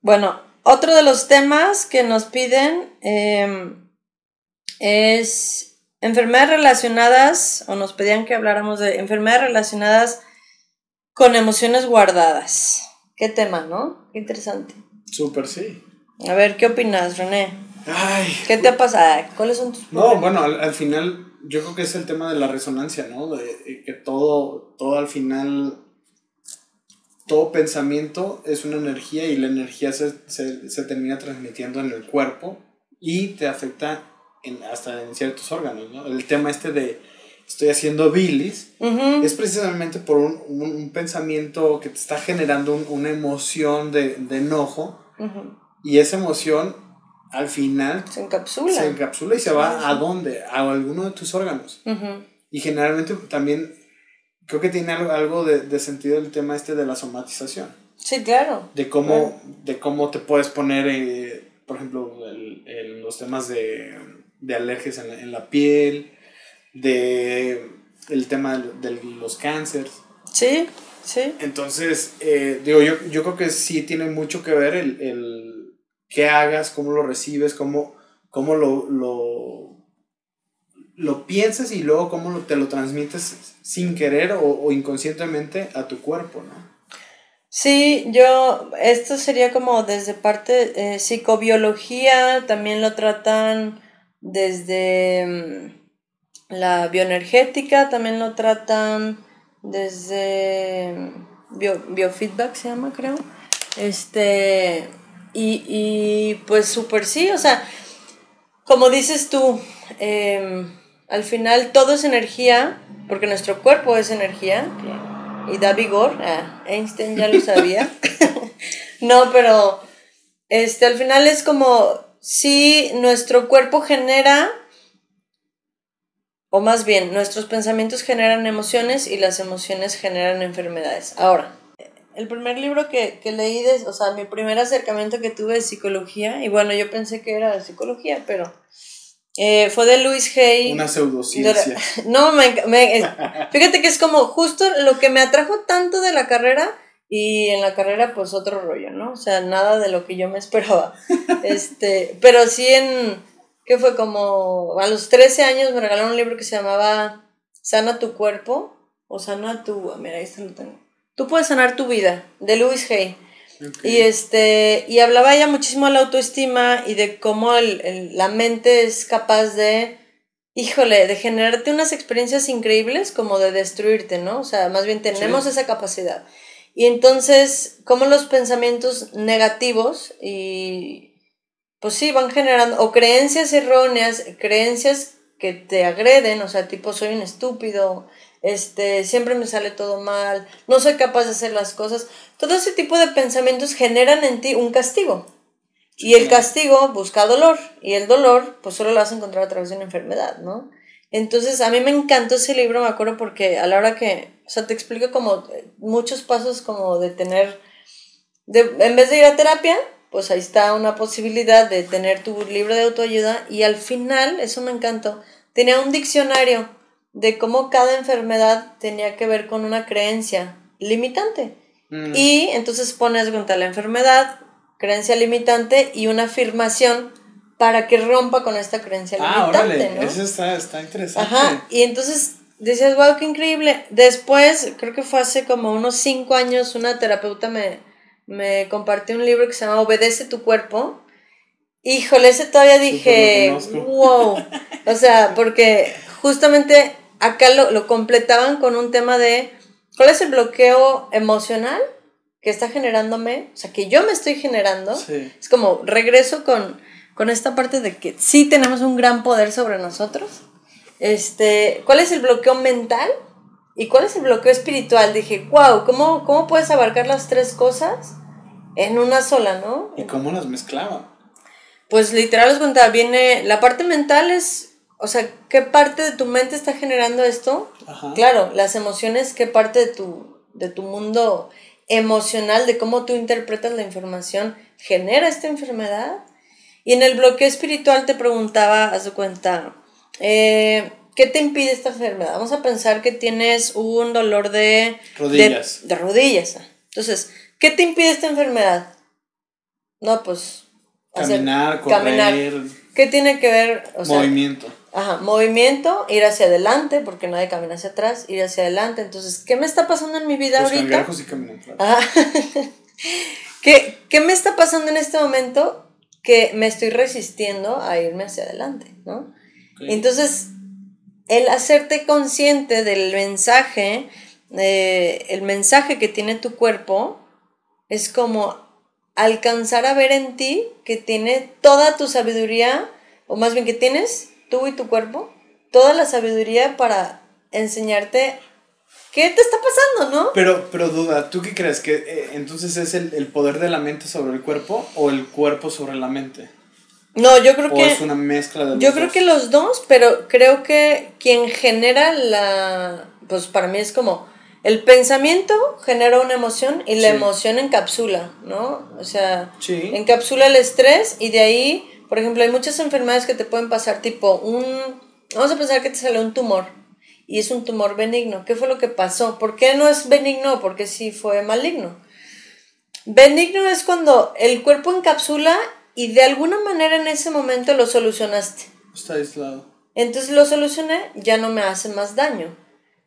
Bueno, otro de los temas que nos piden em, es enfermedades relacionadas, o nos pedían que habláramos de enfermedades relacionadas con emociones guardadas. Qué tema, ¿no? Qué interesante. Súper, sí. A ver, ¿qué opinas, René? Ay. ¿Qué te ha pasado? ¿Cuáles son tus No, bueno, al, al final yo creo que es el tema de la resonancia, ¿no? De, de que todo, todo al final, todo pensamiento es una energía y la energía se, se, se termina transmitiendo en el cuerpo y te afecta en, hasta en ciertos órganos, ¿no? El tema este de estoy haciendo bilis es precisamente por un, un, un pensamiento que te está generando un- una emoción de, de enojo y esa emoción al final Se encapsula. se encapsula y se va a dónde? A alguno de tus órganos. Y generalmente también creo que tiene algo, de, de sentido el tema este de la somatización. Sí, claro. De cómo, de cómo te puedes poner, eh, por ejemplo, el- el- los temas de, de alergias en la, en la piel, de el tema de, de los cánceres. Sí, sí. Entonces, eh, digo, yo, yo creo que sí tiene mucho que ver el, el qué hagas, cómo lo recibes, cómo, cómo lo, lo, lo piensas y luego cómo te lo transmites sin querer o, inconscientemente a tu cuerpo, ¿no? Sí, yo, esto sería como desde parte eh, psicobiología, también lo tratan desde mm, la bioenergética, también lo tratan desde mm, bio- biofeedback, se llama, creo. Este, y, y pues súper sí, o sea, como dices tú, em, al final todo es energía, porque nuestro cuerpo es energía y da vigor. Ah, Einstein ya lo sabía. no, pero este, al final es como si nuestro cuerpo genera, o más bien, nuestros pensamientos generan emociones y las emociones generan enfermedades. Ahora, el primer libro que, que leí, de, o sea, mi primer acercamiento que tuve de psicología, y bueno, yo pensé que era de psicología, pero eh, fue de Louis Hay. Una pseudociencia. No, me, me- es- fíjate que es como justo lo que me atrajo tanto de la carrera y en la carrera pues otro rollo, ¿no? O sea, nada de lo que yo me esperaba. Este, pero sí en, ¿qué fue? Como a los 13 años me regalaron un libro que se llamaba Sana tu cuerpo o Sana tu, mira, ahí está lo tengo. Tú puedes sanar tu vida, de Louis Hay. Y este, y hablaba ella muchísimo de la autoestima y de cómo el, el- la mente es capaz de, híjole, de generarte unas experiencias increíbles como de destruirte, ¿no? O sea, más bien tenemos Sí. esa capacidad. Y entonces, cómo los pensamientos negativos y, pues sí, van generando, o creencias erróneas, creencias que te agreden, o sea, tipo, soy un estúpido, este, siempre me sale todo mal, no soy capaz de hacer las cosas. Todo ese tipo de pensamientos generan en ti un castigo. Y el castigo busca dolor. Y el dolor, pues solo lo vas a encontrar a través de una enfermedad, ¿no? Entonces, a mí me encantó ese libro, me acuerdo, porque a la hora que, o sea, te explica como eh, muchos pasos como de tener, de, en vez de ir a terapia, pues ahí está una posibilidad de tener tu libro de autoayuda y al final, eso me encantó, tenía un diccionario de cómo cada enfermedad tenía que ver con una creencia limitante. Mm, Y entonces pones cuenta la enfermedad, creencia limitante y una afirmación para que rompa con esta creencia ah, limitante, órale, ¿no? eso está, está interesante. Ajá, y entonces decías, wow, qué increíble. Después, creo que fue hace como unos cinco años, una terapeuta me, me compartió un libro que se llama Obedece tu cuerpo. Híjole, ese todavía dije, wow. O sea, porque justamente acá lo, lo completaban con un tema de cuál es el bloqueo emocional que está generándome, o sea, que yo me estoy generando. Sí. Es como regreso con, con esta parte de que sí tenemos un gran poder sobre nosotros. Este, ¿cuál es el bloqueo mental? ¿Y cuál es el bloqueo espiritual? Dije, wow, ¿cómo, cómo puedes abarcar las tres cosas en una sola, no? ¿Y cómo las mezclaba? Pues literal os contaba, viene, la parte mental es, o sea, ¿qué parte de tu mente está generando esto? Ajá. Claro, las emociones, ¿qué parte de tu, de tu mundo emocional, de cómo tú interpretas la información, genera esta enfermedad? Y en el bloqueo espiritual te preguntaba, haz de cuenta, eh, ¿qué te impide esta enfermedad? Vamos a pensar que tienes un dolor de Rodillas. De, de rodillas. Entonces, ¿qué te impide esta enfermedad? No, pues... Caminar, correr. ¿Qué tiene que ver? movimiento. Ajá, movimiento, ir hacia adelante, porque nadie camina hacia atrás, ir hacia adelante. Entonces, ¿qué me está pasando en mi vida Los ahorita? caminan, claro. ¿Qué, ¿Qué me está pasando en este momento que me estoy resistiendo a irme hacia adelante, ¿no? Entonces, el hacerte consciente del mensaje, eh, el mensaje que tiene tu cuerpo, es como alcanzar a ver en ti que tiene toda tu sabiduría, o más bien que tienes tú y tu cuerpo, toda la sabiduría para enseñarte qué te está pasando, ¿no? Pero, pero duda, ¿tú qué crees? ¿Que eh, entonces es el, el, poder de la mente sobre el cuerpo o el cuerpo sobre la mente? No, yo creo ¿O que... es una mezcla de los Yo creo que los dos, pero creo que quien genera la... Pues para mí es como... El pensamiento genera una emoción y la Sí. emoción encapsula, ¿no? O sea, Sí. encapsula el estrés y de ahí, por ejemplo, hay muchas enfermedades que te pueden pasar, tipo un... Vamos a pensar que te salió un tumor y es un tumor benigno. ¿Qué fue lo que pasó? ¿Por qué no es benigno? Porque sí fue maligno. Benigno es cuando el cuerpo encapsula y de alguna manera en ese momento lo solucionaste. Está aislado. Entonces lo solucioné, ya no me hace más daño.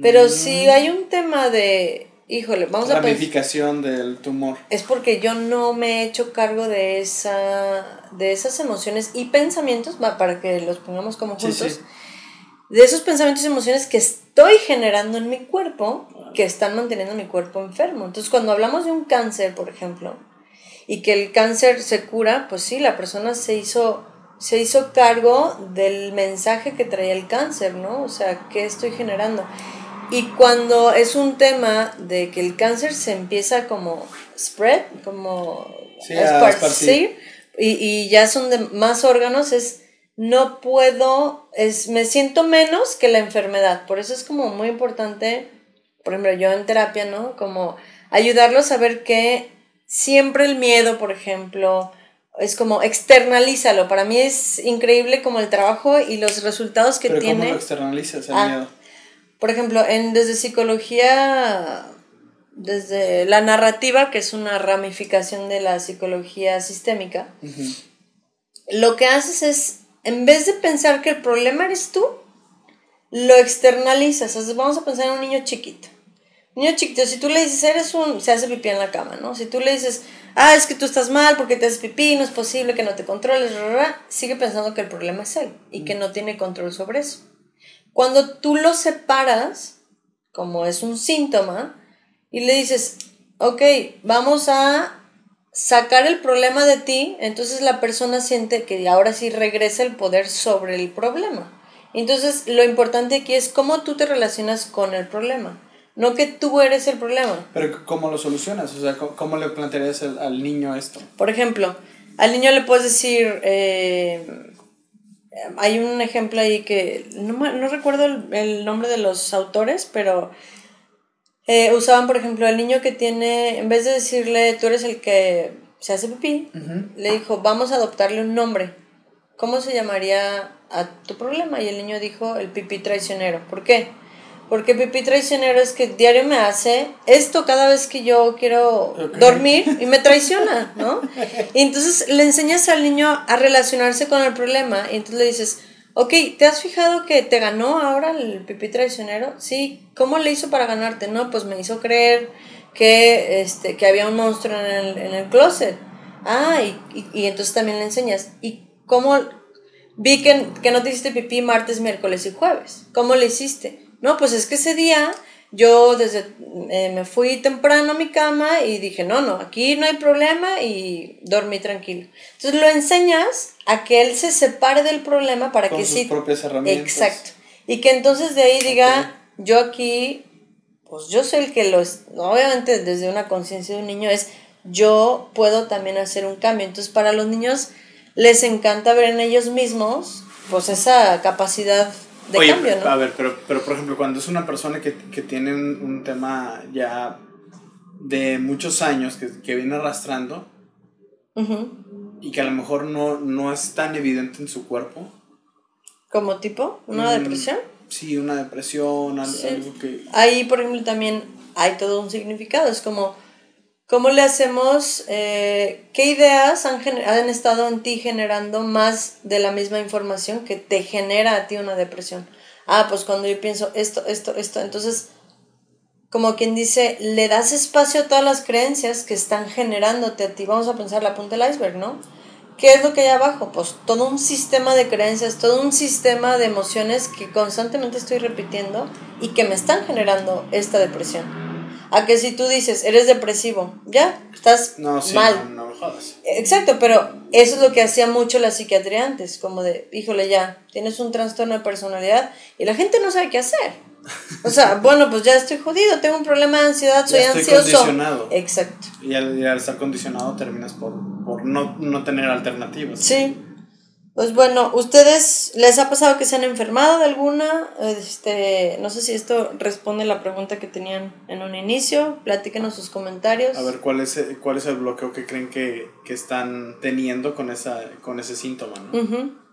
Pero si hay un tema de, híjole, vamos a Ramificación del tumor. es porque yo no me he hecho cargo de esa, de esas emociones y pensamientos, para que los pongamos como Sí, juntos, sí. de esos pensamientos y emociones que estoy generando en mi cuerpo, que están manteniendo mi cuerpo enfermo. Entonces, cuando hablamos de un cáncer, por ejemplo, y que el cáncer se cura, pues sí, la persona se hizo, se hizo cargo del mensaje que traía el cáncer, ¿no? O sea, ¿qué estoy generando? Y cuando es un tema de que el cáncer se empieza como spread, como Sí, a esparcir, y, y ya son de más órganos, es no puedo, es, me siento menos que la enfermedad. Por eso es como muy importante, por ejemplo, yo en terapia, ¿no? Como ayudarlos a ver que siempre el miedo, por ejemplo, es como externalízalo. Para mí es increíble como el trabajo y los resultados que Pero ¿cómo tiene. lo externalizas el Ah. miedo? Por ejemplo, en, desde psicología, desde la narrativa, que es una ramificación de la psicología sistémica, lo que haces es, en vez de pensar que el problema eres tú, lo externalizas. O sea, vamos a pensar en un niño chiquito. Niño chiquito, si tú le dices, eres un, se hace pipí en la cama, ¿no? Si tú le dices, ah, es que tú estás mal porque te haces pipí, no es posible que no te controles, ra, ra, ra", sigue pensando que el problema es él y que no tiene control sobre eso. Cuando tú lo separas, como es un síntoma, y le dices, ok, vamos a sacar el problema de ti, entonces la persona siente que ahora sí regresa el poder sobre el problema. Entonces lo importante aquí es cómo tú te relacionas con el problema, no que tú eres el problema. Pero ¿cómo lo solucionas? O sea, ¿cómo, le plantearías al, al niño esto? Por ejemplo, al niño le puedes decir, eh, hay un ejemplo ahí que no, no recuerdo el, el nombre de los autores, pero eh, usaban, por ejemplo, el niño que tiene, en vez de decirle, tú eres el que se hace pipí, le dijo, vamos a adoptarle un nombre. ¿Cómo se llamaría a tu problema? Y el niño dijo, el pipí traicionero. ¿Por qué? Porque pipí traicionero es que diario me hace esto cada vez que yo quiero dormir y me traiciona, ¿no? Y entonces le enseñas al niño a relacionarse con el problema y entonces le dices, ok, ¿te has fijado que te ganó ahora el pipí traicionero? Sí, ¿cómo le hizo para ganarte? No, pues me hizo creer que, este, que había un monstruo en el, en el closet. Ah, y, y, y entonces también le enseñas, ¿y cómo vi que, que no te hiciste pipí martes, miércoles y jueves? ¿Cómo le hiciste? No, pues es que ese día yo desde eh, me fui temprano a mi cama y dije, no, no, aquí no hay problema y dormí tranquilo. Entonces lo enseñas a que él se separe del problema para Con que sus sí. propias herramientas. Exacto. Y que entonces de ahí diga, yo aquí, pues yo soy el que lo es, obviamente desde una conciencia de un niño es, yo puedo también hacer un cambio. Entonces para los niños les encanta ver en ellos mismos, pues esa capacidad de Oye, cambio, ¿no? a ver, pero, pero por ejemplo, cuando es una persona que, que tiene un, un tema ya de muchos años que, que viene arrastrando Ujú. y que a lo mejor no, no es tan evidente en su cuerpo. Como tipo, una Mm, depresión. Sí, una depresión, Sí. algo que... Ahí, por ejemplo, también hay todo un significado. Es como ¿Cómo le hacemos? Eh, ¿Qué ideas han, han estado en ti generando más de la misma información que te genera a ti una depresión? Ah, pues cuando yo pienso esto, esto, esto, entonces, como quien dice, le das espacio a todas las creencias que están generándote a ti. Vamos a pensar la punta del iceberg, ¿no? ¿Qué es lo que hay abajo? Pues todo un sistema de creencias, todo un sistema de emociones que constantemente estoy repitiendo y que me están generando esta depresión. A que si tú dices, eres depresivo, ya, estás No, sí, mal. no, no me jodas. Exacto, pero eso es lo que hacía mucho la psiquiatría antes, como de, híjole, ya, tienes un trastorno de personalidad y la gente no sabe qué hacer. O sea, bueno, pues ya estoy jodido, tengo un problema de ansiedad, soy Ya estoy ansioso. condicionado. Exacto. Y al, y al estar condicionado terminas por, por no, no tener alternativas. Sí. Pues bueno, ¿ustedes les ha pasado que se han enfermado de alguna? Este, no sé si esto responde a la pregunta que tenían en un inicio. Platíquenos sus comentarios. A ver, ¿cuál es, el- cuál es el bloqueo que creen que, que están teniendo con, esa, con ese síntoma? ¿no?